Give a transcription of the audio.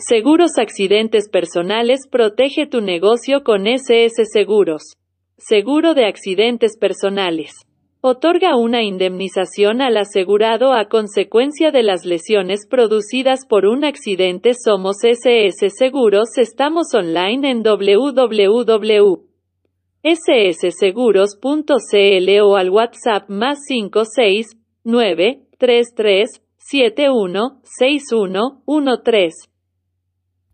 Seguros Accidentes Personales protege tu negocio con SS Seguros. Seguro de accidentes personales. Otorga una indemnización al asegurado a consecuencia de las lesiones producidas por un accidente. Somos SS Seguros. Estamos online en www.ssseguros.cl o al WhatsApp más 569 33 71 61 13.